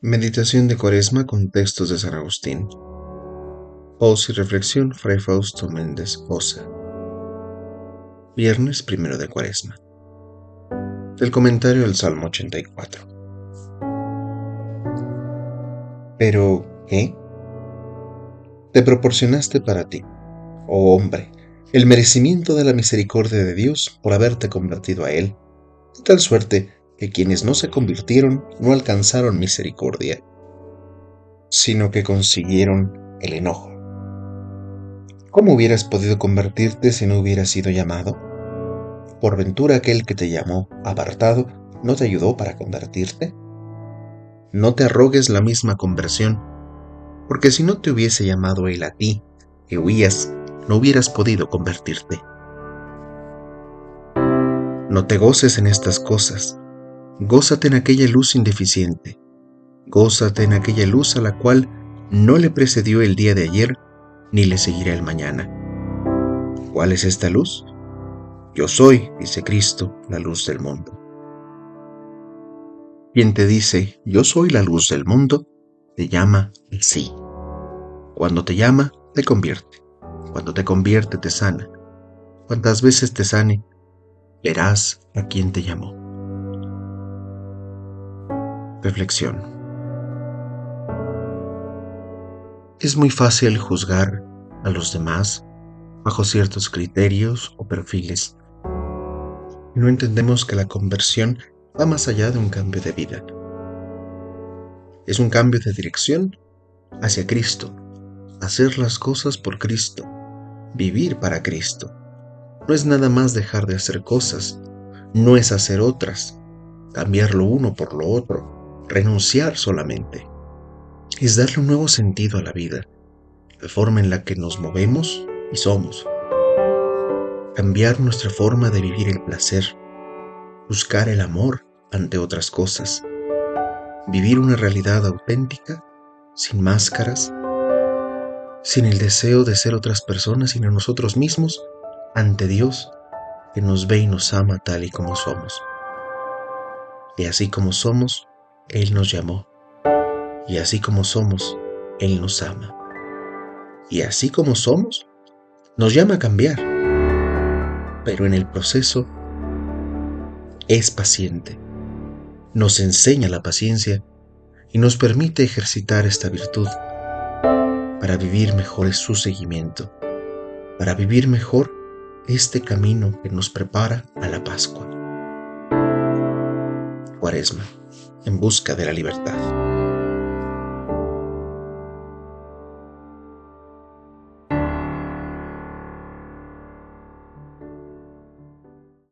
Meditación de Cuaresma con textos de San Agustín. Voz y reflexión Fray Fausto Méndez Osa. Viernes primero de Cuaresma. Del comentario al Salmo 84. Pero, ¿qué? Te proporcionaste para ti, oh hombre, el merecimiento de la misericordia de Dios por haberte convertido a Él, de tal suerte que quienes no se convirtieron no alcanzaron misericordia, sino que consiguieron el enojo. ¿Cómo hubieras podido convertirte si no hubieras sido llamado? ¿Por ventura aquel que te llamó apartado no te ayudó para convertirte? No te arrogues la misma conversión, porque si no te hubiese llamado él a ti, que huías, no hubieras podido convertirte. No te goces en estas cosas, Gózate en aquella luz indeficiente. Gózate en aquella luz a la cual no le precedió el día de ayer ni le seguirá el mañana. ¿Cuál es esta luz? Yo soy, dice Cristo, la luz del mundo. Quien te dice, yo soy la luz del mundo, te llama sí. Cuando te llama, te convierte. Cuando te convierte, te sana. Cuantas veces te sane, verás a quien te llamó. Reflexión. Es muy fácil juzgar a los demás bajo ciertos criterios o perfiles. No entendemos que la conversión va más allá de un cambio de vida. Es un cambio de dirección hacia Cristo, hacer las cosas por Cristo, vivir para Cristo. No es nada más dejar de hacer cosas, no es hacer otras, cambiar lo uno por lo otro renunciar solamente. Es darle un nuevo sentido a la vida, la forma en la que nos movemos y somos. Cambiar nuestra forma de vivir el placer, buscar el amor ante otras cosas, vivir una realidad auténtica, sin máscaras, sin el deseo de ser otras personas, sino nosotros mismos, ante Dios, que nos ve y nos ama tal y como somos. Y así como somos, él nos llamó. Y así como somos, Él nos ama. Y así como somos, nos llama a cambiar. Pero en el proceso es paciente. Nos enseña la paciencia y nos permite ejercitar esta virtud para vivir mejor su seguimiento, para vivir mejor este camino que nos prepara a la Pascua. Cuaresma en busca de la libertad.